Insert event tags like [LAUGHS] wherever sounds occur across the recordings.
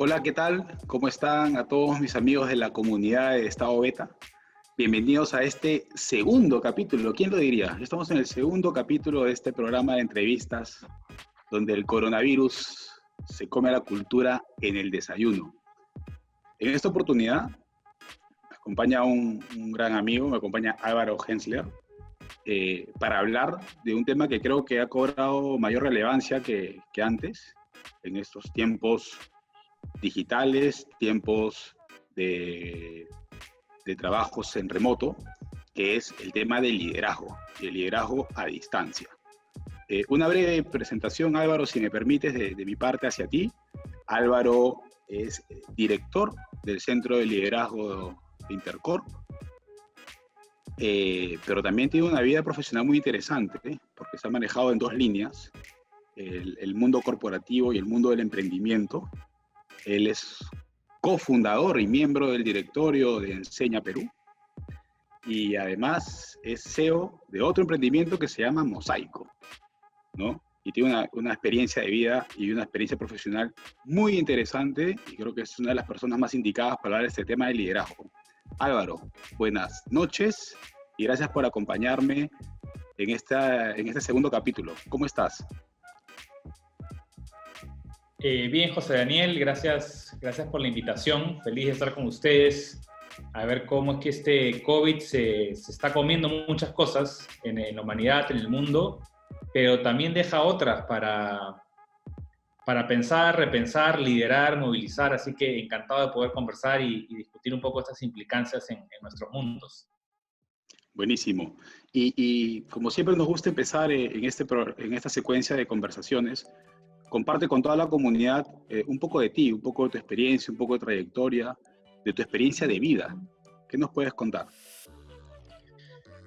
Hola, ¿qué tal? ¿Cómo están a todos mis amigos de la comunidad de Estado Beta? Bienvenidos a este segundo capítulo. ¿Quién lo diría? Estamos en el segundo capítulo de este programa de entrevistas donde el coronavirus se come la cultura en el desayuno. En esta oportunidad me acompaña un, gran amigo, me acompaña Álvaro Hensler, eh, para hablar de un tema que creo que ha cobrado mayor relevancia que antes en estos tiempos digitales, tiempos de, trabajos en remoto, que es el tema del liderazgo y el liderazgo a distancia. Eh, una breve presentación, Álvaro, si me permites, de, mi parte hacia ti. Álvaro es eh, director del Centro de Liderazgo de Intercorp, eh, pero también tiene una vida profesional muy interesante, porque se ha manejado en dos líneas, el, mundo corporativo y el mundo del emprendimiento, él es cofundador y miembro del directorio de Enseña Perú. Y además es CEO de otro emprendimiento que se llama Mosaico, ¿no? Y tiene una, experiencia de vida y una experiencia profesional muy interesante y creo que es una de las personas más indicadas para hablar de este tema de liderazgo. Álvaro, buenas noches y gracias por acompañarme en, esta, en este segundo capítulo. ¿Cómo estás? Eh, bien, José Daniel, gracias, gracias por la invitación. Feliz de estar con ustedes. A ver cómo es que este COVID se, está comiendo muchas cosas en, la humanidad, en el mundo, pero también deja otras para, para pensar, repensar, liderar, movilizar. Así que encantado de poder conversar y, discutir un poco estas implicancias en, nuestros mundos. Buenísimo. Y, y, como siempre nos gusta empezar eh, en, este, en esta secuencia de conversaciones comparte con toda la comunidad eh, un poco de ti, un poco de tu experiencia, un poco de trayectoria, de tu experiencia de vida. ¿Qué nos puedes contar?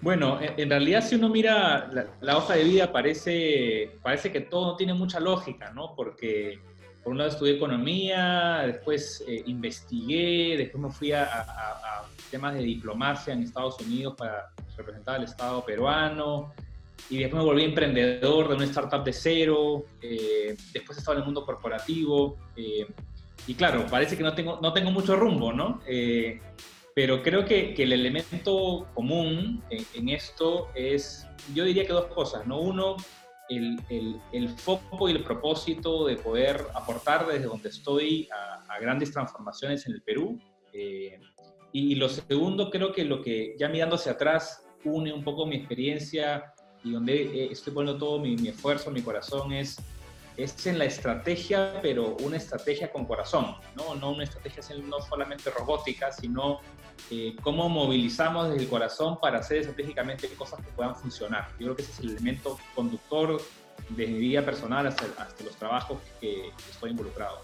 Bueno, en realidad si uno mira la, hoja de vida parece, parece que todo tiene mucha lógica, ¿no? Porque por un lado estudié economía, después eh, investigué, después me fui a, a, temas de diplomacia en Estados Unidos para representar al Estado peruano, y después me volví emprendedor de una startup de cero, eh, después he estado en el mundo corporativo, eh, y claro, parece que no tengo, no tengo mucho rumbo, ¿no? Eh, pero creo que, que, el elemento común en, esto es, yo diría que dos cosas, ¿no? Uno, el, el, el foco y el propósito de poder aportar desde donde estoy a, a grandes transformaciones en el Perú. y lo segundo, creo que lo que ya mirando hacia atrás une un poco mi experiencia y donde eh, estoy poniendo todo mi, esfuerzo, mi corazón es, es en la estrategia, pero una estrategia con corazón, no, no una estrategia no solamente robótica, sino eh, cómo movilizamos desde el corazón para hacer estratégicamente cosas que puedan funcionar. Yo creo que ese es el elemento conductor desde mi vida personal hasta, hasta los trabajos que, estoy involucrado.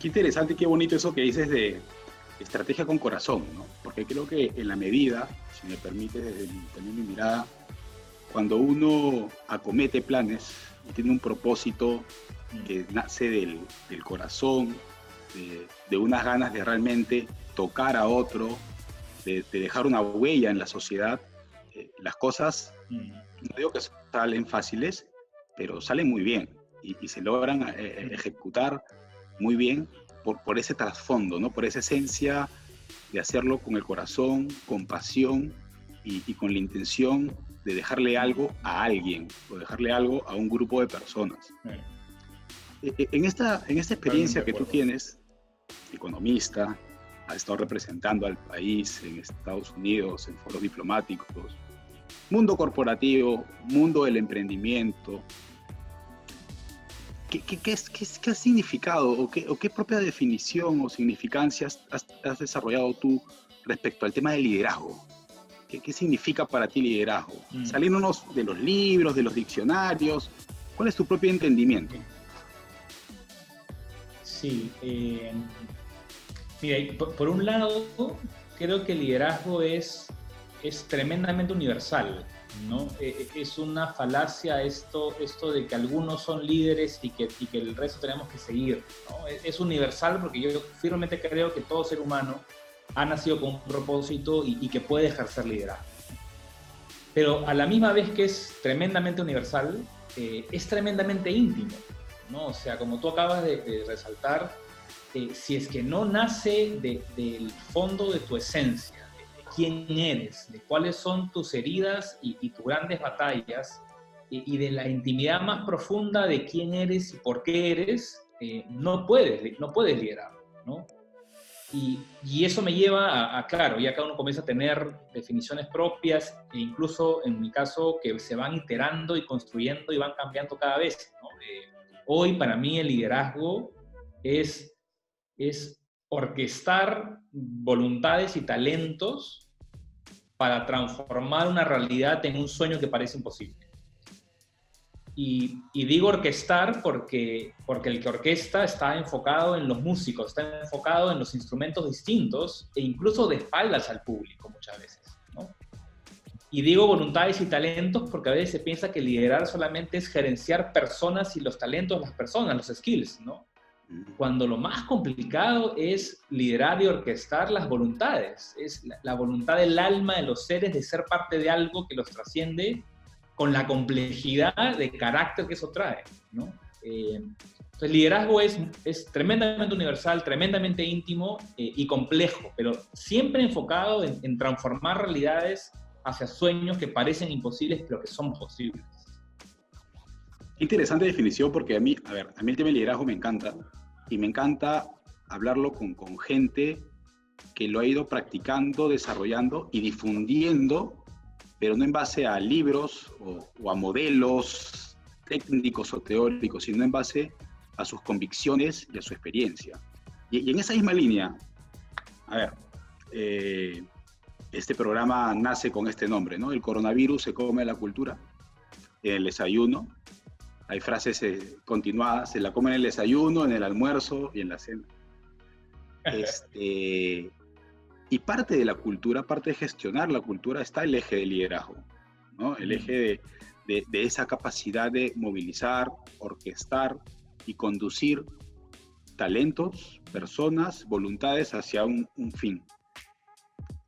Qué interesante, qué bonito eso que dices de estrategia con corazón, ¿no? Porque creo que en la medida, si me permite desde también mi mirada, cuando uno acomete planes y tiene un propósito que nace del, corazón, de, unas ganas de realmente tocar a otro, de, dejar una huella en la sociedad, eh, las cosas, mm. no digo que salen fáciles, pero salen muy bien y, se logran eh, eh, ejecutar muy bien por, por ese trasfondo, ¿no? por esa esencia de hacerlo con el corazón, con pasión y, y con la intención de dejarle algo a alguien o dejarle algo a un grupo de personas. E, e, en, esta, en esta experiencia que tú tienes, economista, has estado representando al país en Estados Unidos, en foros diplomáticos, mundo corporativo, mundo del emprendimiento. ¿Qué, qué, qué, qué ha significado o qué, o qué, propia definición o significancia has, has desarrollado tú respecto al tema del liderazgo? ¿Qué, significa para ti liderazgo? Mm. Saliéndonos de los libros, de los diccionarios, ¿cuál es tu propio entendimiento? Sí, eh, mira, por, un lado, creo que el liderazgo es, es tremendamente universal, ¿no? E, e, es una falacia esto, esto de que algunos son líderes y que, y que el resto tenemos que seguir, ¿no? Es, es universal porque yo firmemente creo que todo ser humano ha nacido con un propósito y, que puede ejercer liderazgo. Pero a la misma vez que es tremendamente universal, eh, es tremendamente íntimo. ¿no? O sea, como tú acabas de, resaltar, eh, si es que no nace del fondo de tu esencia, de, quién eres, de cuáles son tus heridas y, tus grandes batallas, y, de la intimidad más profunda de quién eres y por qué eres, eh, no, puedes, no puedes liderar, ¿no? Y, eso me lleva a, claro, ya cada uno comienza a tener definiciones propias e incluso en mi caso que se van iterando y construyendo y van cambiando cada vez. Eh, hoy para mí el liderazgo es, es orquestar voluntades y talentos para transformar una realidad en un sueño que parece imposible. Y, digo orquestar porque, porque el que orquesta está enfocado en los músicos, está enfocado en los instrumentos distintos e incluso de espaldas al público muchas veces. Y digo voluntades y talentos porque a veces se piensa que liderar solamente es gerenciar personas y los talentos de las personas, los skills, ¿no? Cuando lo más complicado es liderar y orquestar las voluntades, es la, la voluntad del alma de los seres de ser parte de algo que los trasciende con la complejidad de carácter que eso trae, ¿no? Eh, entonces, liderazgo es, es tremendamente universal, tremendamente íntimo eh, y complejo, pero siempre enfocado en, transformar realidades hacia sueños que parecen imposibles, pero que son posibles. Interesante definición porque a mí, a ver, a mí el tema del liderazgo me encanta y me encanta hablarlo con, con gente que lo ha ido practicando, desarrollando y difundiendo pero no en base a libros o, a modelos técnicos o teóricos, sino en base a sus convicciones y a su experiencia. Y, en esa misma línea, a ver, eh, este programa nace con este nombre, ¿no? El coronavirus se come la cultura en el desayuno. Hay frases eh, continuadas, se la come en el desayuno, en el almuerzo y en la cena. [LAUGHS] Este, y parte de la cultura, parte de gestionar la cultura, está el eje del liderazgo, ¿no? el eje de, esa capacidad de movilizar, orquestar y conducir talentos, personas, voluntades hacia un, fin.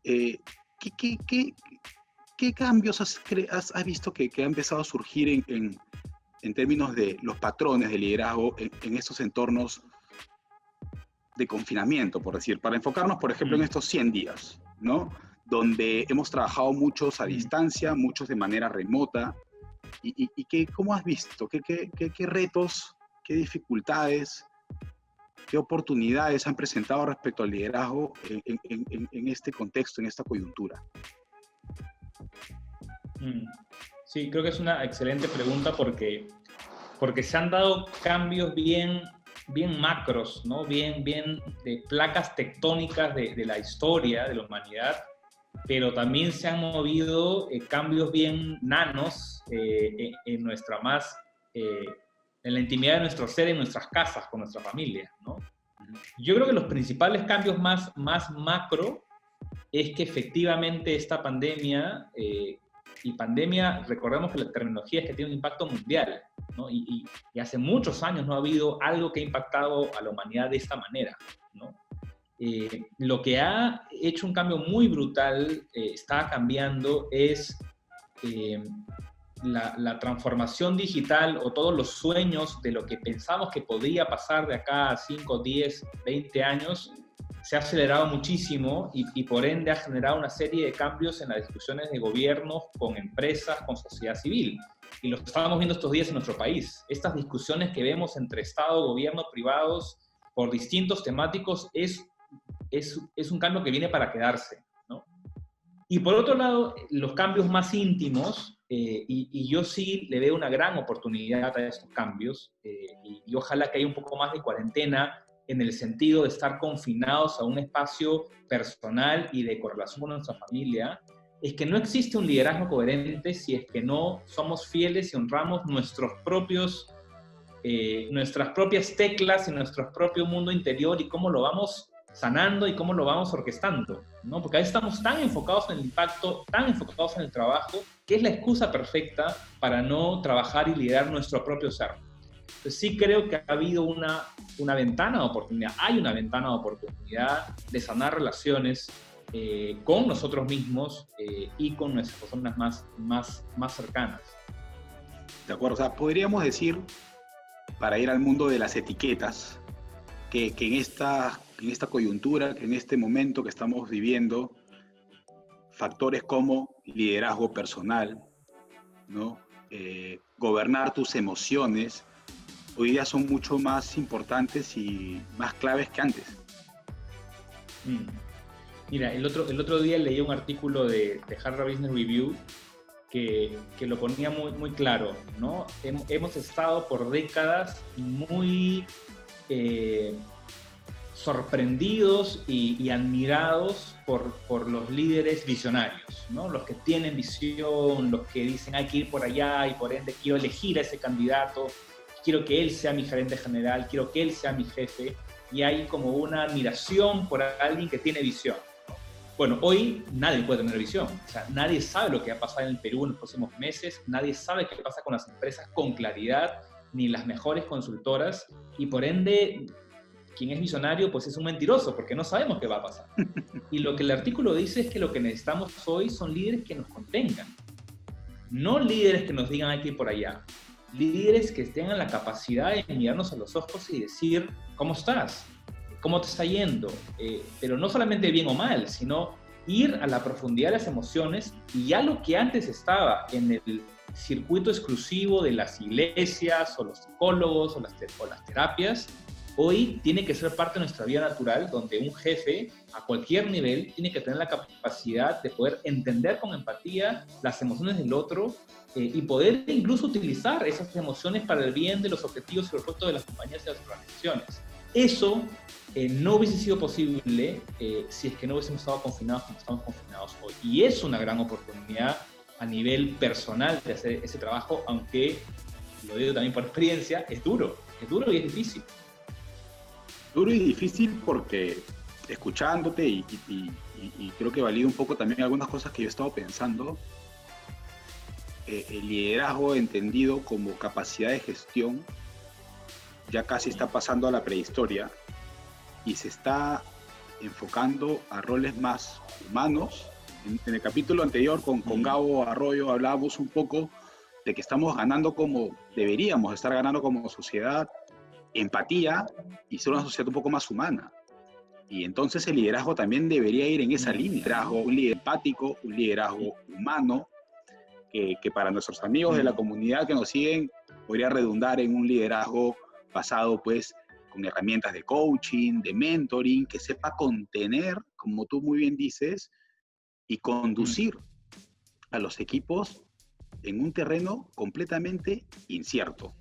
Eh, ¿qué, cambios has, visto que, que, ha empezado a surgir en, términos de los patrones de liderazgo en, en estos entornos de confinamiento, por decir, para enfocarnos, por ejemplo, en mm. estos 100 días, ¿no? Donde hemos trabajado muchos a mm. distancia, muchos de manera remota. ¿Y, y, cómo has visto? ¿Qué, qué, qué, retos, qué dificultades, qué oportunidades han presentado respecto al liderazgo en, en, en este contexto, en esta coyuntura? Mm. Sí, creo que es una excelente pregunta porque, porque se han dado cambios bien bien macros, ¿no? bien, bien de placas tectónicas de, la historia de la humanidad, pero también se han movido eh, cambios bien nanos eh, en, nuestra más, eh, en la intimidad de nuestro ser, en nuestras casas, con nuestra familia. ¿no? Yo creo que los principales cambios más, más macro es que efectivamente esta pandemia y pandemia, recordemos que la terminología es que tiene un impacto mundial, ¿no? y, hace muchos años no ha habido algo que ha impactado a la humanidad de esta manera. ¿no? Eh, lo que ha hecho un cambio muy brutal, eh, está cambiando, es eh, la, la, transformación digital o todos los sueños de lo que pensamos que podría pasar de acá a 5, 10, 20 años, se ha acelerado muchísimo y, por ende ha generado una serie de cambios en las discusiones de gobiernos con empresas, con sociedad civil. Y lo estábamos viendo estos días en nuestro país. Estas discusiones que vemos entre Estado, gobierno, privados, por distintos temáticos, es, es, es un cambio que viene para quedarse. ¿no? Y por otro lado, los cambios más íntimos, eh, y, yo sí le veo una gran oportunidad a estos cambios, eh, y, y, ojalá que haya un poco más de cuarentena en el sentido de estar confinados a un espacio personal y de correlación con nuestra familia, es que no existe un liderazgo coherente si es que no somos fieles y honramos nuestros propios, eh, nuestras propias teclas y nuestro propio mundo interior y cómo lo vamos sanando y cómo lo vamos orquestando, ¿no? Porque ahí estamos tan enfocados en el impacto, tan enfocados en el trabajo, que es la excusa perfecta para no trabajar y liderar nuestro propio ser sí creo que ha habido una, una ventana de oportunidad, hay una ventana de oportunidad de sanar relaciones eh, con nosotros mismos eh, y con nuestras personas más, más, más cercanas. De acuerdo, o sea, podríamos decir, para ir al mundo de las etiquetas, que, que en, esta, en esta coyuntura, que en este momento que estamos viviendo, factores como liderazgo personal, ¿no? Eh, gobernar tus emociones, hoy día son mucho más importantes y más claves que antes. Mm. Mira, el otro, el otro día leí un artículo de, de Harvard Business Review que, que, lo ponía muy, muy claro, ¿no? Hemos estado por décadas muy eh, sorprendidos y, y admirados por, por, los líderes visionarios, ¿no? Los que tienen visión, los que dicen hay que ir por allá y por ende quiero elegir a ese candidato, quiero que él sea mi gerente general, quiero que él sea mi jefe, y hay como una admiración por alguien que tiene visión. Bueno, hoy nadie puede tener visión, o sea, nadie sabe lo que va a pasar en el Perú en los próximos meses, nadie sabe qué pasa con las empresas con claridad, ni las mejores consultoras, y por ende, quien es visionario, pues es un mentiroso, porque no sabemos qué va a pasar. [LAUGHS] Y lo que el artículo dice es que lo que necesitamos hoy son líderes que nos contengan, no líderes que nos digan aquí por allá, líderes que tengan la capacidad de mirarnos a los ojos y decir, ¿cómo estás? ¿Cómo te está yendo? Eh, pero no solamente bien o mal, sino ir a la profundidad de las emociones y ya lo que antes estaba en el circuito exclusivo de las iglesias o los psicólogos o las, o las terapias, hoy tiene que ser parte de nuestra vida natural, donde un jefe a cualquier nivel tiene que tener la capacidad de poder entender con empatía las emociones del otro eh, y poder incluso utilizar esas emociones para el bien de los objetivos y propósitos de las compañías y las organizaciones. Eso eh, no hubiese sido posible eh, si es que no hubiésemos estado confinados como estamos confinados hoy. Y es una gran oportunidad a nivel personal de hacer ese trabajo, aunque, lo digo también por experiencia, es duro, es duro y es difícil. Duro y difícil porque escuchándote y, creo que valido un poco también algunas cosas que yo he estado pensando, eh, el liderazgo entendido como capacidad de gestión ya casi está pasando a la prehistoria y se está enfocando a roles más humanos. En, el capítulo anterior con, con Gabo Arroyo hablábamos un poco de que estamos ganando como deberíamos estar ganando como sociedad empatía y ser una sociedad un poco más humana. Y entonces el liderazgo también debería ir en esa línea. Un liderazgo, un liderazgo empático, un liderazgo humano, que, que, para nuestros amigos de la comunidad que nos siguen podría redundar en un liderazgo basado pues con herramientas de coaching, de mentoring, que sepa contener, como tú muy bien dices, y conducir a los equipos en un terreno completamente incierto.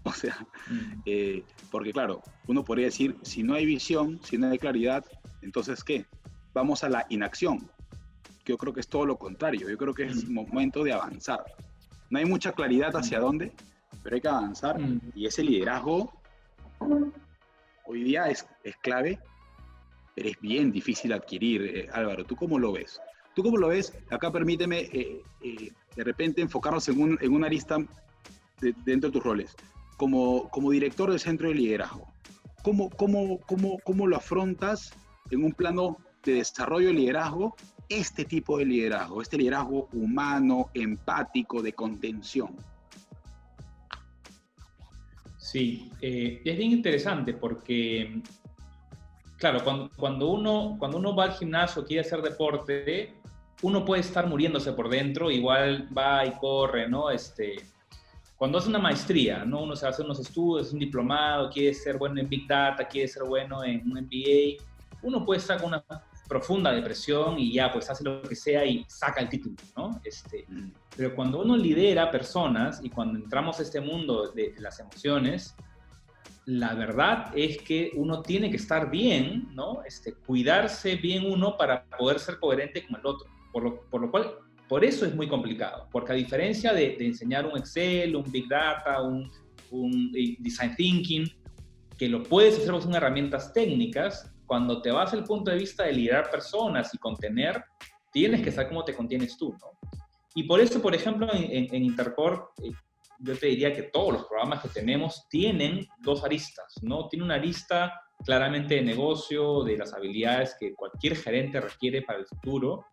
[LAUGHS] O sea, mm. eh, porque claro, uno podría decir, si no hay visión, si no hay claridad, entonces ¿qué? Vamos a la inacción. Yo creo que es todo lo contrario. Yo creo que es mm. momento de avanzar. No hay mucha claridad hacia mm. dónde, pero hay que avanzar. Y ese liderazgo hoy día es, es clave, pero es bien difícil adquirir. Eh, Álvaro, ¿tú cómo lo ves? ¿Tú cómo lo ves? Acá permíteme eh, de repente enfocarnos en, un, en una lista dentro de tus roles como, como director del centro de liderazgo, ¿cómo, cómo, cómo, cómo lo afrontas en un plano de desarrollo de liderazgo este tipo de liderazgo, este liderazgo humano, empático, de contención? Sí, eh, es bien interesante porque, claro, cuando, cuando, uno, cuando uno va al gimnasio, quiere hacer deporte, uno puede estar muriéndose por dentro, igual va y corre, ¿no? Este, cuando hace una maestría, ¿no? Uno se hace unos estudios, un diplomado, quiere ser bueno en Big Data, quiere ser bueno en un MBA, uno puede estar con una profunda depresión y ya pues hace lo que sea y saca el título, ¿no? Este, mm. pero cuando uno lidera personas y cuando entramos a este mundo de, las emociones, la verdad es que uno tiene que estar bien, ¿no? Este, cuidarse bien uno para poder ser coherente con el otro. Por lo, por lo cual por eso es muy complicado, porque a diferencia de, enseñar un Excel, un Big Data, un, eh, Design Thinking, que lo puedes hacer con herramientas técnicas, cuando te vas al punto de vista de liderar personas y contener, tienes que saber cómo te contienes tú, ¿no? Y por eso, por ejemplo, en, en eh, yo te diría que todos los programas que tenemos tienen dos aristas, ¿no? Tiene una arista claramente de negocio, de las habilidades que cualquier gerente requiere para el futuro,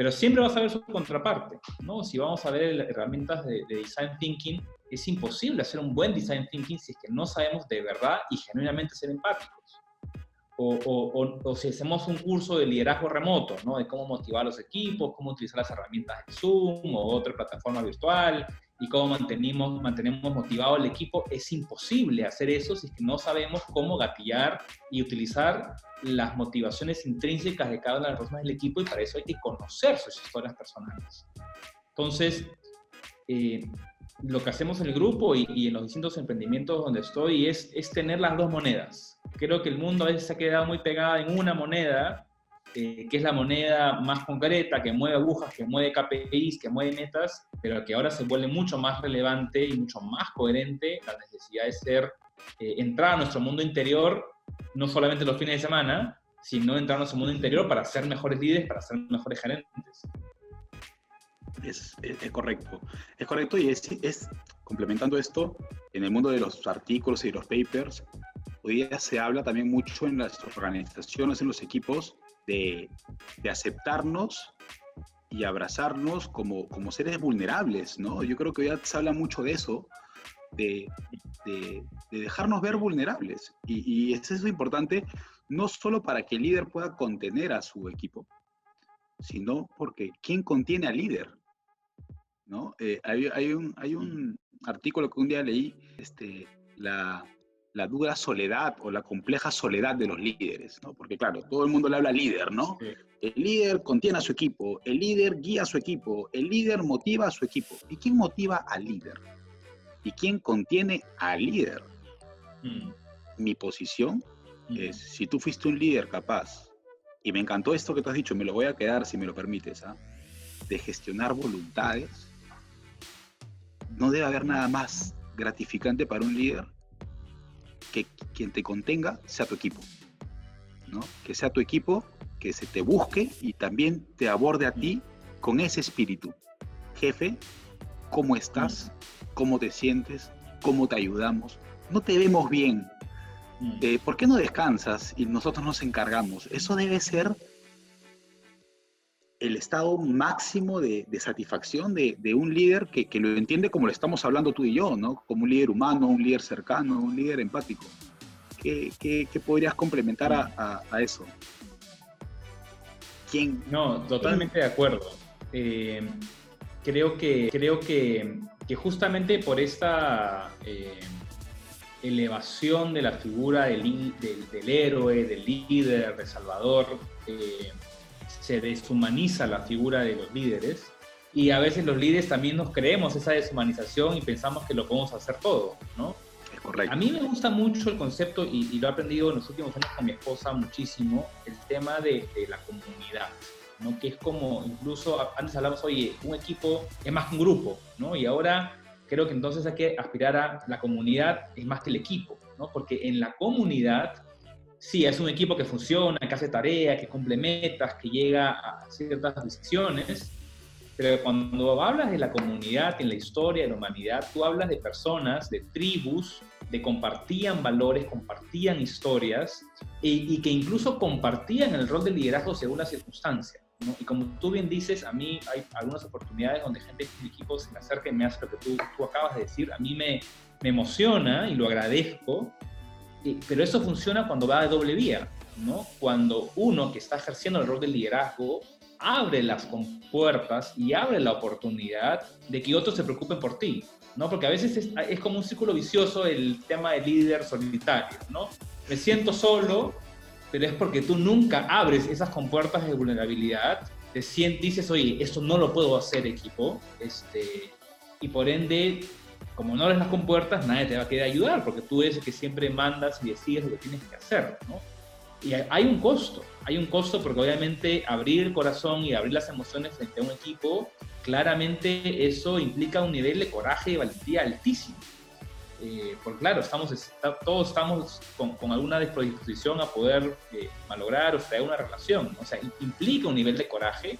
pero siempre vas a ver su contraparte, ¿no? Si vamos a ver herramientas de, design thinking, es imposible hacer un buen design thinking si es que no sabemos de verdad y genuinamente ser empáticos. O, o, si hacemos un curso de liderazgo remoto, ¿no? De cómo motivar a los equipos, cómo utilizar las herramientas de Zoom o otra plataforma virtual y cómo mantenemos, mantenemos motivado al equipo, es imposible hacer eso si no sabemos cómo gatillar y utilizar las motivaciones intrínsecas de cada una de las personas del equipo y para eso hay que conocer sus historias personales. Entonces, eh, lo que hacemos en el grupo y, en los distintos emprendimientos donde estoy es, es tener las dos monedas. Creo que el mundo a veces se ha quedado muy pegado en una moneda, eh, que es la moneda más concreta, que mueve agujas, que mueve KPIs, que mueve metas, pero que ahora se vuelve mucho más relevante y mucho más coherente la necesidad de ser, eh, entrar a nuestro mundo interior, no solamente los fines de semana, sino entrar a nuestro mundo interior para ser mejores líderes, para ser mejores gerentes. Es, correcto. Es correcto y es, es, complementando esto, en el mundo de los artículos y los papers, hoy día se habla también mucho en las organizaciones, en los equipos, de, aceptarnos y abrazarnos como, como seres vulnerables, ¿no? Yo creo que hoy se habla mucho de eso, de, de, dejarnos ver vulnerables. Y, y es eso importante, no solo para que el líder pueda contener a su equipo, sino porque ¿quién contiene al líder? ¿no? Eh, hay, hay, un, hay un artículo que un día leí, este, la, la dura soledad o la compleja soledad de los líderes, ¿no? Porque claro, todo el mundo le habla líder, ¿no? El líder contiene a su equipo, el líder guía a su equipo, el líder motiva a su equipo. ¿Y quién motiva al líder? ¿Y quién contiene al líder? Mm. Mi posición mm. es, si tú fuiste un líder capaz, y me encantó esto que tú has dicho, me lo voy a quedar si me lo permites, ¿ah? de gestionar voluntades, no debe haber nada más gratificante para un líder que quien te contenga sea tu equipo. ¿no? Que sea tu equipo, que se te busque y también te aborde a ti con ese espíritu. Jefe, ¿cómo estás? ¿Cómo te sientes? ¿Cómo te ayudamos? No te vemos bien. Mm. Eh, ¿Por qué no descansas y nosotros nos encargamos? Eso debe ser el estado máximo de, satisfacción de, un líder que, lo entiende como lo estamos hablando tú y yo, ¿no? Como un líder humano, un líder cercano, un líder empático. ¿Qué, podrías complementar a, eso? ¿Quién? No, totalmente de acuerdo. Eh, creo que, creo que, justamente por esta eh, elevación de la figura del, del, héroe, del líder, de Salvador, eh, se deshumaniza la figura de los líderes y a veces los líderes también nos creemos esa deshumanización y pensamos que lo podemos hacer todo, ¿no? Es correcto. A mí me gusta mucho el concepto y, lo he aprendido en los últimos años con mi esposa muchísimo, el tema de, la comunidad, ¿no? Que es como, incluso antes hablamos, oye, un equipo es más que un grupo, ¿no? Y ahora creo que entonces hay que aspirar a la comunidad es más que el equipo, ¿no? Porque en la comunidad sí, es un equipo que funciona, que hace tareas, que cumple metas, que llega a ciertas decisiones, pero cuando hablas de la comunidad, en la historia de la humanidad, tú hablas de personas, de tribus, de compartían valores, compartían historias y, que incluso compartían el rol de liderazgo según las circunstancias. Y como tú bien dices, a mí hay algunas oportunidades donde gente de mi equipo se me acerca y me hace lo que tú, tú acabas de decir. A mí me, me emociona y lo agradezco pero eso funciona cuando va de doble vía, ¿no? Cuando uno que está ejerciendo el rol de liderazgo abre las compuertas y abre la oportunidad de que otros se preocupen por ti, ¿no? Porque a veces es, es como un círculo vicioso el tema del líder solitario, ¿no? Me siento solo, pero es porque tú nunca abres esas compuertas de vulnerabilidad, te sientes, dices, oye, esto no lo puedo hacer equipo, este, y por ende como no abres las compuertas, nadie te va a querer ayudar, porque tú eres el que siempre mandas y decides lo que tienes que hacer, ¿no? Y hay un costo, hay un costo porque obviamente abrir el corazón y abrir las emociones frente a un equipo, claramente eso implica un nivel de coraje y valentía altísimo. Eh, porque claro, todos estamos con, con, alguna disposición a poder eh, malograr o traer una relación, o sea, implica un nivel de coraje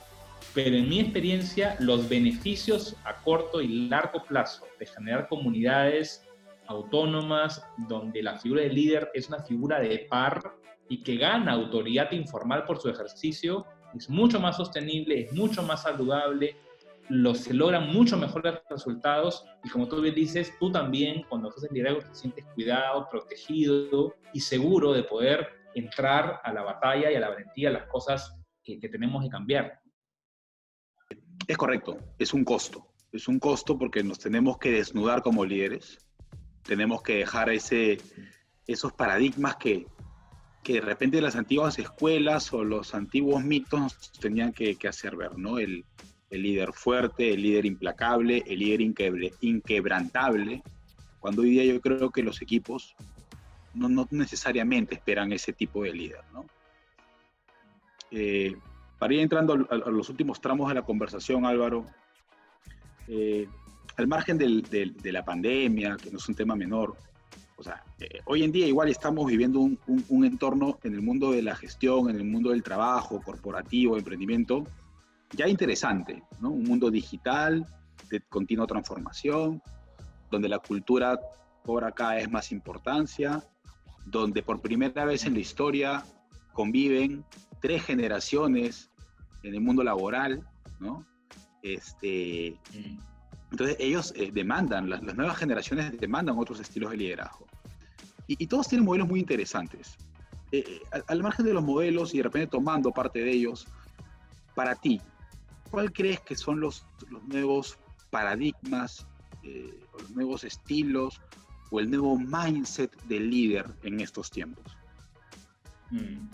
pero en mi experiencia los beneficios a corto y largo plazo de generar comunidades autónomas donde la figura del líder es una figura de par y que gana autoridad informal por su ejercicio es mucho más sostenible, es mucho más saludable los, se logran mucho mejores resultados y como tú bien dices, tú también cuando haces liderazgo te sientes cuidado, protegido y seguro de poder entrar a la batalla y a la valentía, las cosas que tenemos que cambiar. Es correcto, es un costo. Es un costo porque nos tenemos que desnudar como líderes, tenemos que dejar ese, esos paradigmas que, que de repente las antiguas escuelas o los antiguos mitos tenían que, hacer ver, ¿no? El, el, líder fuerte, el líder implacable, el líder inquebrantable, cuando hoy día yo creo que los equipos no, no necesariamente esperan ese tipo de líder, ¿no? Eh, para ir entrando a, los últimos tramos de la conversación, Álvaro, eh, al margen de la pandemia, que no es un tema menor, o sea, eh, hoy en día igual estamos viviendo un, entorno en el mundo de la gestión, en el mundo del trabajo corporativo, emprendimiento, ya interesante, ¿no? Un mundo digital, de continua transformación, donde la cultura cobra cada vez más importancia, donde por primera vez en la historia conviven tres generaciones en el mundo laboral, ¿no? Este, entonces ellos eh, demandan, las, nuevas generaciones demandan otros estilos de liderazgo. Y, todos tienen modelos muy interesantes. Eh, eh, al, margen de los modelos y de repente tomando parte de ellos, para ti, ¿cuál crees que son los, los nuevos paradigmas, eh, los nuevos estilos o el nuevo mindset del líder en estos tiempos? Mm.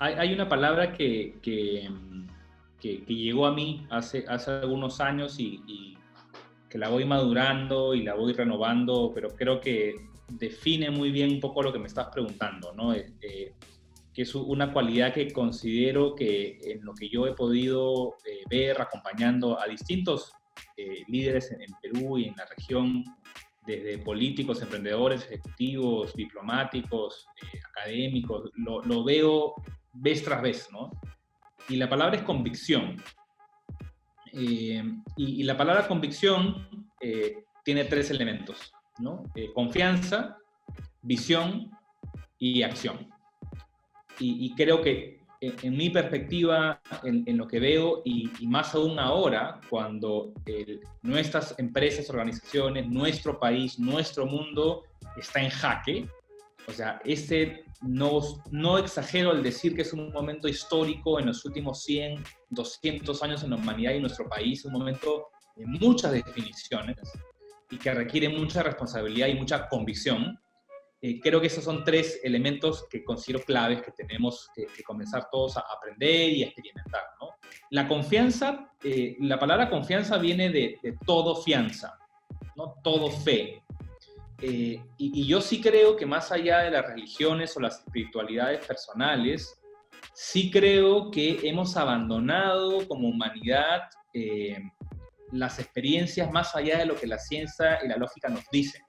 Hay, hay, una palabra que, que, que, llegó a mí hace, hace algunos años y, y que la voy madurando y la voy renovando, pero creo que define muy bien un poco lo que me estás preguntando, ¿no? Eh, eh, que es una cualidad que considero que en lo que yo he podido eh, ver acompañando a distintos líderes en, Perú y en la región, desde políticos, emprendedores, ejecutivos, diplomáticos, académicos, lo, veo vez tras vez, ¿no? Y la palabra es convicción. Y, y, la palabra convicción tiene tres elementos. Eh, confianza, visión y acción. Y, creo que en, mi perspectiva, en, lo que veo, y, más aún ahora, cuando nuestras empresas, organizaciones, nuestro país, nuestro mundo está en jaque, o sea, este no, exagero al decir que es un momento histórico en los últimos 100, 200 años en la humanidad y nuestro país, un momento de muchas definiciones, y que requiere mucha responsabilidad y mucha convicción. Eh, creo que esos son tres elementos que considero claves que tenemos que, comenzar todos a aprender y a experimentar. La confianza, eh, la palabra confianza viene de, todo fianza, ¿no? todo fe. Eh, y, y, yo sí creo que más allá de las religiones o las espiritualidades personales, sí creo que hemos abandonado como humanidad las experiencias más allá de lo que la ciencia y la lógica nos dicen.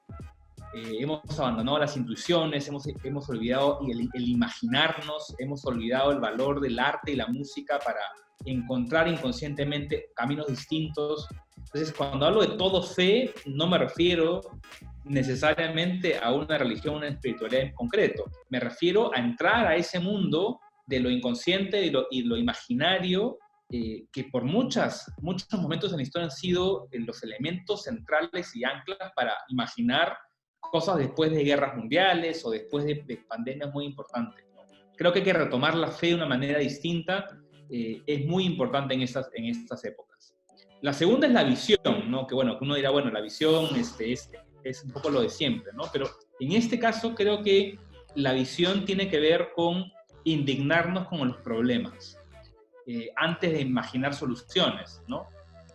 Eh, hemos abandonado las intuiciones, hemos, hemos olvidado el, el, imaginarnos, hemos olvidado el valor del arte y la música para encontrar inconscientemente caminos distintos. Entonces, cuando hablo de todo fe, no me refiero necesariamente a una religión, una espiritualidad en concreto. Me refiero a entrar a ese mundo de lo inconsciente y lo, imaginario eh, que por muchas, muchos momentos en la historia han sido eh, los elementos centrales y anclas para imaginar cosas después de guerras mundiales o después de, pandemias muy importantes. Creo que hay que retomar la fe de una manera distinta, eh, es muy importante en estas, en estas épocas. La segunda es la visión, ¿no? que bueno, uno dirá, bueno, la visión este, es, es un poco lo de siempre, ¿no? pero en este caso creo que la visión tiene que ver con indignarnos con los problemas. Eh, antes de imaginar soluciones, ¿no?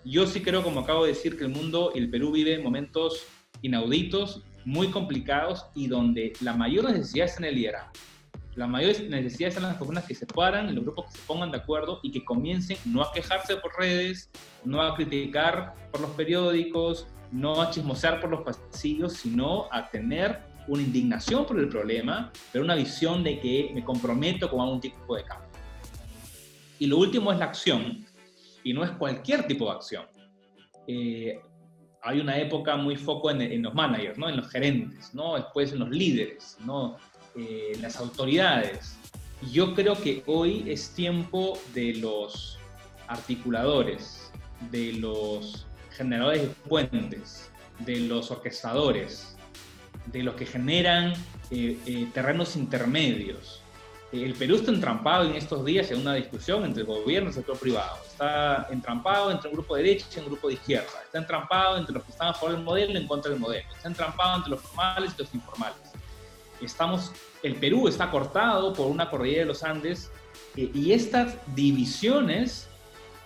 Yo sí creo, como acabo de decir, que el mundo y el Perú vive momentos inauditos, muy complicados y donde la mayor necesidad es en el liderazgo. La mayor necesidad es en las personas que se paran, en los grupos que se pongan de acuerdo y que comiencen no a quejarse por redes, no a criticar por los periódicos, no a chismosear por los pasillos, sino a tener una indignación por el problema, pero una visión de que me comprometo con algún tipo de cambio. Y lo último es la acción, y no es cualquier tipo de acción. Eh, hay una época muy foco en, los managers, ¿no? en los gerentes, ¿no? después en los líderes, ¿no? Eh, en las autoridades. Yo creo que hoy es tiempo de los articuladores, de los generadores de puentes, de los orquestadores, de los que generan eh, eh, terrenos intermedios. El Perú está entrampado en estos días en una discusión entre el gobierno y el sector privado. Está entrampado entre un grupo de derecha y un grupo de izquierda. Está entrampado entre los que están a favor del modelo y en contra del modelo. Está entrampado entre los formales y los informales. Estamos, el Perú está cortado por una cordillera de los Andes eh, y estas divisiones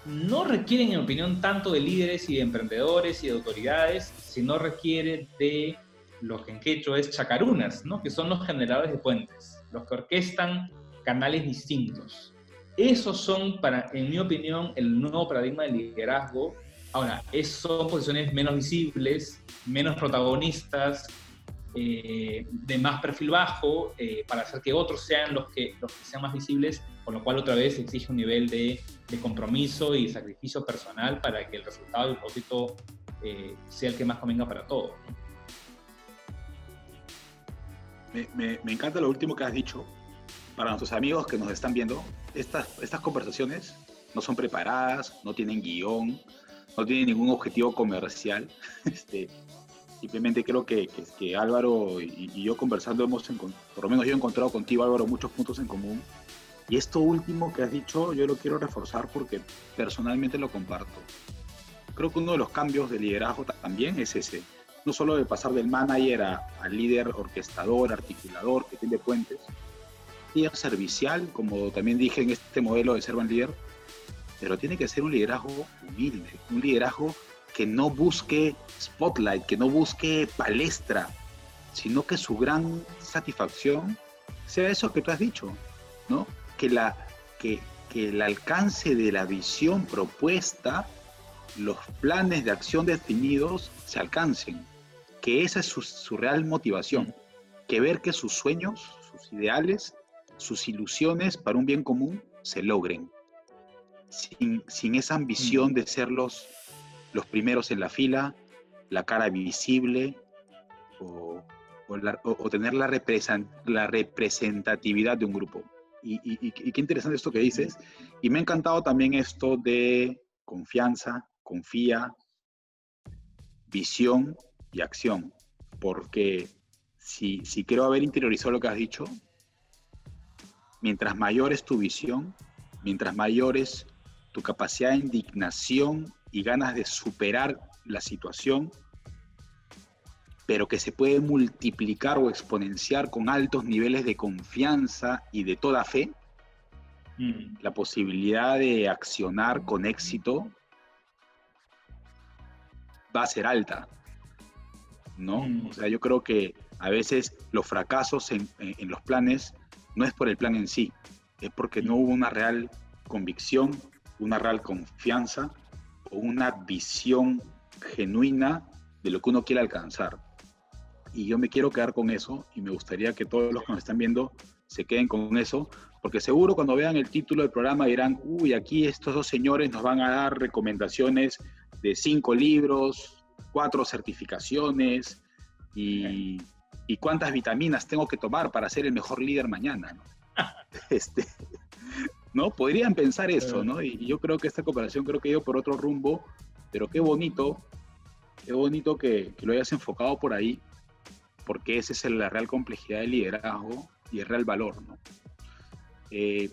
no requieren, en opinión, tanto de líderes y de emprendedores y de autoridades, sino requieren de lo que en quechua es chacarunas, ¿no? que son los generadores de puentes, los que orquestan canales distintos. Esos son, para, en mi opinión, el nuevo paradigma del liderazgo. Ahora, son posiciones menos visibles, menos protagonistas, eh, de más perfil bajo, eh, para hacer que otros sean los que, los que sean más visibles, con lo cual otra vez exige un nivel de, de compromiso y sacrificio personal para que el resultado del propósito eh, sea el que más convenga para todos. Me, me, encanta lo último que has dicho. Para nuestros amigos que nos están viendo, estas, estas conversaciones no son preparadas, no tienen guion, no tienen ningún objetivo comercial. [LAUGHS] Este, simplemente creo que, que, Álvaro y, yo conversando hemos, por lo menos yo he encontrado contigo, Álvaro, muchos puntos en común. Y esto último que has dicho, yo lo quiero reforzar porque personalmente lo comparto. Creo que uno de los cambios de liderazgo también es ese no solo de pasar del manager al líder orquestador, articulador, que tiene puentes, líder servicial, como también dije en este modelo de Servant Leader, pero tiene que ser un liderazgo humilde, un liderazgo que no busque spotlight, que no busque palestra, sino que su gran satisfacción sea eso que tú has dicho, ¿no? Que, la, que, que el alcance de la visión propuesta, los planes de acción definidos se alcancen. Que esa es su, real motivación, que ver que sus sueños, sus ideales, sus ilusiones para un bien común se logren, sin, esa ambición de ser los, los primeros en la fila, la cara visible o, tener la, representatividad de un grupo. Y, y, qué interesante esto que dices. Y me ha encantado también esto de confianza, confía, visión y acción, porque si, si quiero haber interiorizado lo que has dicho, mientras mayor es tu visión, mientras mayor es tu capacidad de indignación y ganas de superar la situación, pero que se puede multiplicar o exponenciar con altos niveles de confianza y de toda fe, mm. la posibilidad de accionar con éxito va a ser alta. ¿no? Mm. O sea, yo creo que a veces los fracasos en, los planes no es por el plan en sí, es porque no hubo una real convicción, una real confianza una visión genuina de lo que uno quiere alcanzar. Y yo me quiero quedar con eso y me gustaría que todos los que nos están viendo se queden con eso, porque seguro cuando vean el título del programa dirán, uy, aquí estos dos señores nos van a dar recomendaciones de cinco libros, cuatro certificaciones y, cuántas vitaminas tengo que tomar para ser el mejor líder mañana. ¿no? [LAUGHS] este, ¿no? Podrían pensar eso, ¿no? Y, yo creo que esta cooperación creo que ha ido por otro rumbo, pero qué bonito, qué bonito que, lo hayas enfocado por ahí, porque esa es la real complejidad del liderazgo y el real valor, ¿no? Eh,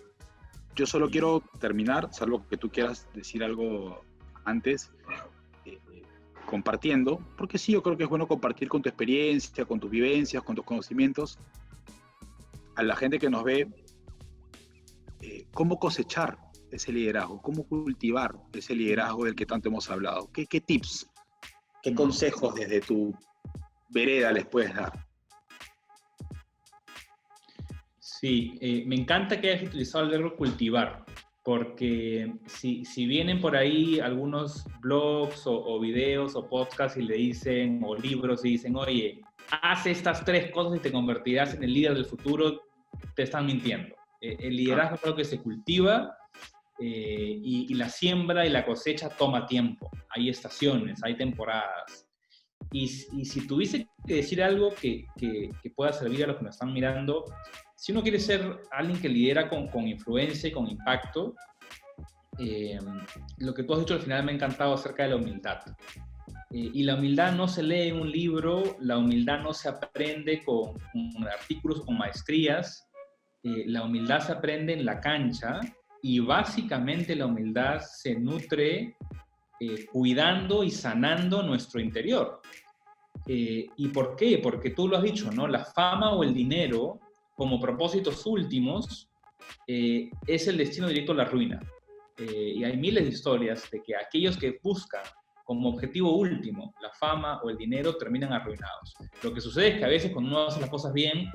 yo solo quiero terminar, salvo que tú quieras decir algo antes, compartiendo, porque sí, yo creo que es bueno compartir con tu experiencia, con tus vivencias, con tus conocimientos, a la gente que nos ve, eh, cómo cosechar ese liderazgo, cómo cultivar ese liderazgo del que tanto hemos hablado. ¿Qué, qué tips, qué consejos desde tu vereda les puedes dar? Sí, eh, me encanta que hayas utilizado el verbo cultivar, porque si, si, vienen por ahí algunos blogs o, videos o podcasts y le dicen, o libros y dicen, oye, haz estas tres cosas y te convertirás en el líder del futuro, te están mintiendo. Eh, el liderazgo es algo que se cultiva eh, y, la siembra y la cosecha toma tiempo. Hay estaciones, hay temporadas. Y, si tuviese que decir algo que, que, pueda servir a los que nos están mirando, si uno quiere ser alguien que lidera con, con influencia y con impacto, eh, lo que tú has dicho al final me ha encantado acerca de la humildad. Y la humildad no se lee en un libro, la humildad no se aprende con, artículos, con maestrías, eh, la humildad se aprende en la cancha y básicamente la humildad se nutre cuidando y sanando nuestro interior. ¿Y por qué? Porque tú lo has dicho, ¿no? La fama o el dinero como propósitos últimos es el destino directo a la ruina. Eh, y hay miles de historias de que aquellos que buscan como objetivo último la fama o el dinero terminan arruinados. Lo que sucede es que a veces cuando uno hace las cosas bien,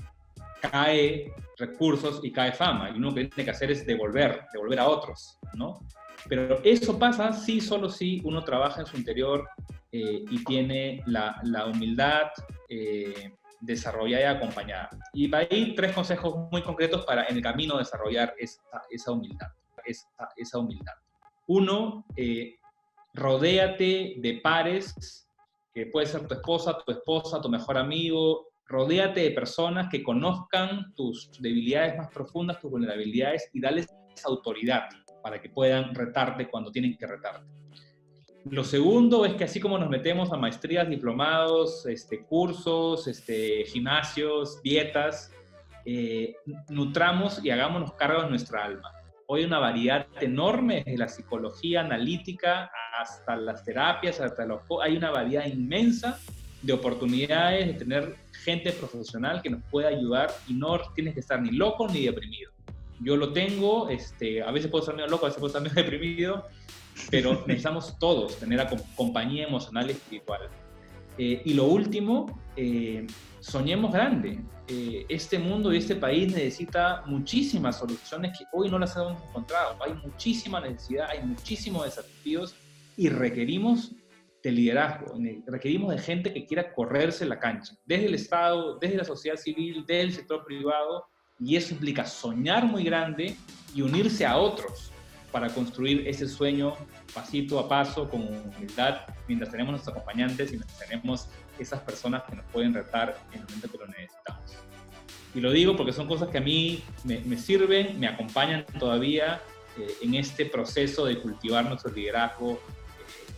cae recursos y cae fama, y uno que tiene que hacer es devolver, devolver a otros, ¿no? Pero eso pasa si solo si uno trabaja en su interior eh, y tiene la, la humildad eh, desarrollada y acompañada. Y ahí tres consejos muy concretos para en el camino desarrollar esa, esa humildad esa, humildad. Uno, eh, rodéate de pares, que puede ser tu esposa, tu esposa, tu mejor amigo, rodéate de personas que conozcan tus debilidades más profundas, tus vulnerabilidades y dales autoridad para que puedan retarte cuando tienen que retarte. Lo segundo es que así como nos metemos a maestrías, diplomados, este, cursos, este, gimnasios, dietas, eh, nutramos y hagámonos cargo de nuestra alma. Hoy una variedad enorme de la psicología analítica hasta las terapias, hasta los, hay una variedad inmensa de oportunidades de tener gente profesional que nos pueda ayudar y no tienes que estar ni loco ni deprimido. Yo lo tengo, este, a veces puedo estar medio loco, a veces puedo estar [LAUGHS] medio deprimido, pero [LAUGHS] necesitamos todos tener compañía emocional y espiritual. Eh, y lo último, eh, soñemos grande. Eh, este mundo y este país necesita muchísimas soluciones que hoy no las hemos encontrado. Hay muchísima necesidad, hay muchísimos desafíos y requerimos de liderazgo, requerimos de gente que quiera correrse la cancha, desde el Estado, desde la sociedad civil, del sector privado, y eso implica soñar muy grande y unirse a otros para construir ese sueño pasito a paso, con humildad, mientras tenemos nuestros acompañantes y mientras tenemos esas personas que nos pueden retar en el momento que lo necesitamos. Y lo digo porque son cosas que a mí me, sirven, me acompañan todavía eh, en este proceso de cultivar nuestro liderazgo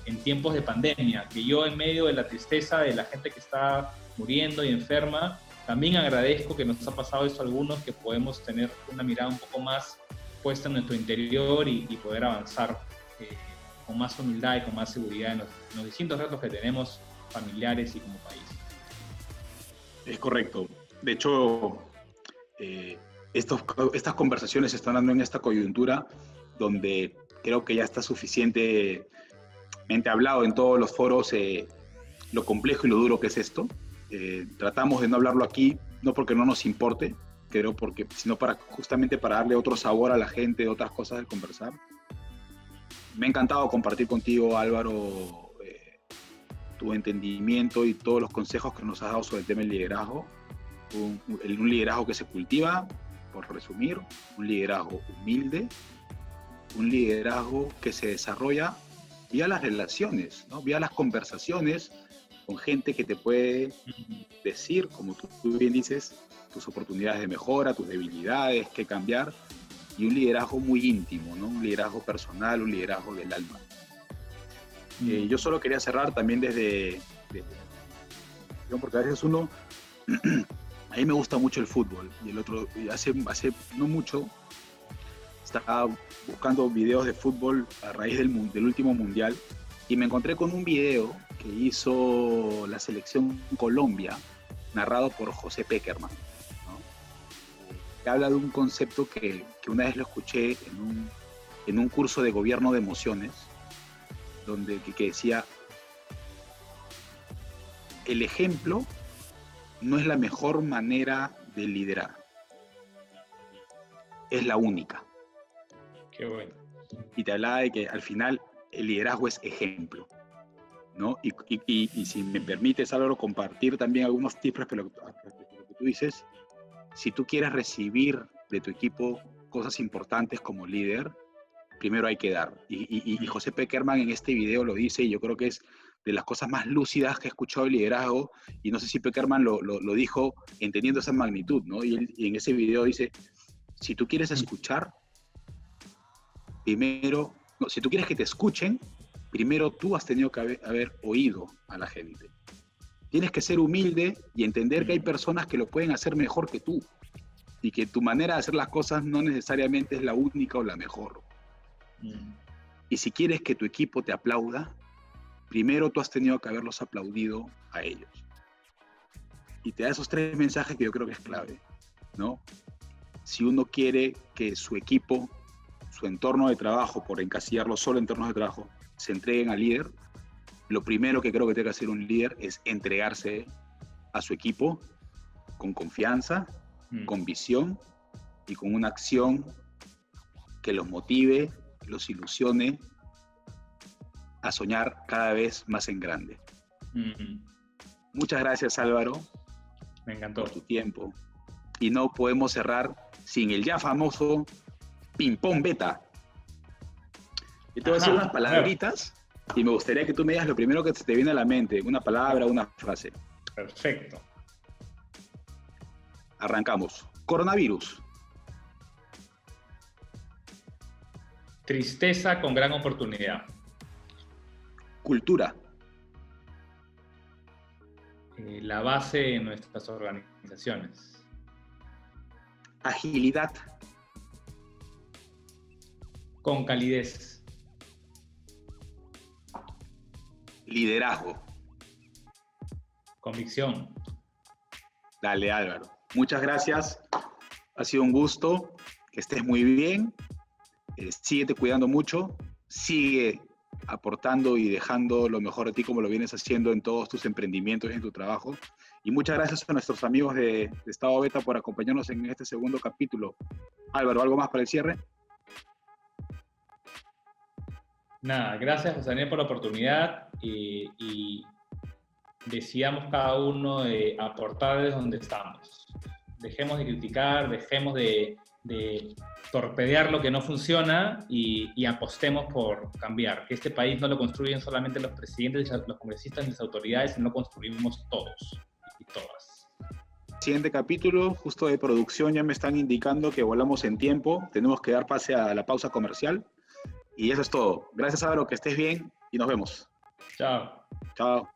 en tiempos de pandemia, que yo en medio de la tristeza de la gente que está muriendo y enferma, también agradezco que nos ha pasado eso a algunos, que podemos tener una mirada un poco más puesta en nuestro interior y, poder avanzar eh, con más humildad y con más seguridad en los distintos retos que tenemos familiares y como país. Es correcto. De hecho, eh, estos, estas conversaciones se están dando en esta coyuntura donde creo que ya está suficientemente hablado en todos los foros eh, lo complejo y lo duro que es esto. Eh, tratamos de no hablarlo aquí, no porque no nos importe, creo porque, sino para justamente para darle otro sabor a la gente, otras cosas de conversar. Me ha encantado compartir contigo, Álvaro, tu entendimiento y todos los consejos que nos has dado sobre el tema del liderazgo. Un, un liderazgo que se cultiva, por resumir, un liderazgo humilde, un liderazgo que se desarrolla vía las relaciones, ¿no? vía las conversaciones con gente que te puede decir, como tú, tú bien dices, tus oportunidades de mejora, tus debilidades, qué cambiar, y un liderazgo muy íntimo, ¿no? un liderazgo personal, un liderazgo del alma. Eh, yo solo quería cerrar también desde, porque a veces uno, [CLEARS THROAT] a mí me gusta mucho el fútbol y el otro, hace, hace no mucho, estaba buscando videos de fútbol a raíz del, último mundial y me encontré con un video que hizo la selección Colombia, narrado por José Peckerman, que habla de un concepto que, que, una vez lo escuché en un, en un curso de gobierno de emociones, donde que, decía, el ejemplo no es la mejor manera de liderar, es la única. Qué bueno. Y te hablaba de que al final el liderazgo es ejemplo. ¿no? Y, y, si me permites, Álvaro, compartir también algunos tips respecto a lo que tú dices, si tú quieres recibir de tu equipo cosas importantes como líder, primero hay que dar. Y, José Peckerman en este video lo dice y yo creo que es de las cosas más lúcidas que he escuchado el liderazgo y no sé si Peckerman lo, lo, dijo entendiendo esa magnitud, ¿no? Y, y, en ese video dice, si tú quieres escuchar, primero No, si tú quieres que te escuchen, primero tú has tenido que haber, haber oído a la gente. Tienes que ser humilde y entender que hay personas que lo pueden hacer mejor que tú y que tu manera de hacer las cosas no necesariamente es la única o la mejor. Mm. Y si quieres que tu equipo te aplauda, primero tú has tenido que haberlos aplaudido a ellos. Y te da esos tres mensajes que yo creo que es clave, ¿no? Si uno quiere que su equipo, su entorno de trabajo, por encasillarlo solo en entornos de trabajo, se entreguen al líder, lo primero que creo que tiene que hacer un líder es entregarse a su equipo con confianza, Mm. con visión y con una acción que los motive, los ilusione a soñar cada vez más en grande. Mm. Muchas gracias Álvaro Me encantó. por tu tiempo. Y no podemos cerrar sin el ya famoso ping-pong beta. Y te voy a decir unas palabritas y me gustaría que tú me digas lo primero que te viene a la mente, una palabra, una frase. Perfecto. Arrancamos. Coronavirus, Tristeza con gran oportunidad. cultura, Eh, la base de nuestras organizaciones. agilidad, Con calidez. liderazgo. Convicción. Dale Álvaro. Muchas gracias. Ha sido un gusto. Que estés muy bien. Eh, síguete cuidando mucho. Sigue aportando y dejando lo mejor de ti como lo vienes haciendo en todos tus emprendimientos y en tu trabajo. Y muchas gracias a nuestros amigos de, de Estado Beta por acompañarnos en este segundo capítulo. Álvaro, ¿algo más para el cierre? Nada, gracias José Daniel por la oportunidad y, decidamos cada uno de aportar desde donde estamos. Dejemos de criticar, dejemos de, de torpedear lo que no funciona y, y apostemos por cambiar. Que este país no lo construyen solamente los presidentes, los congresistas y las autoridades, sino lo construimos todos y todas. Siguiente capítulo, justo de producción, ya me están indicando que volamos en tiempo. Tenemos que dar pase a la pausa comercial. Y eso es todo. Gracias, Álvaro, que estés bien y nos vemos. Chao. Chao.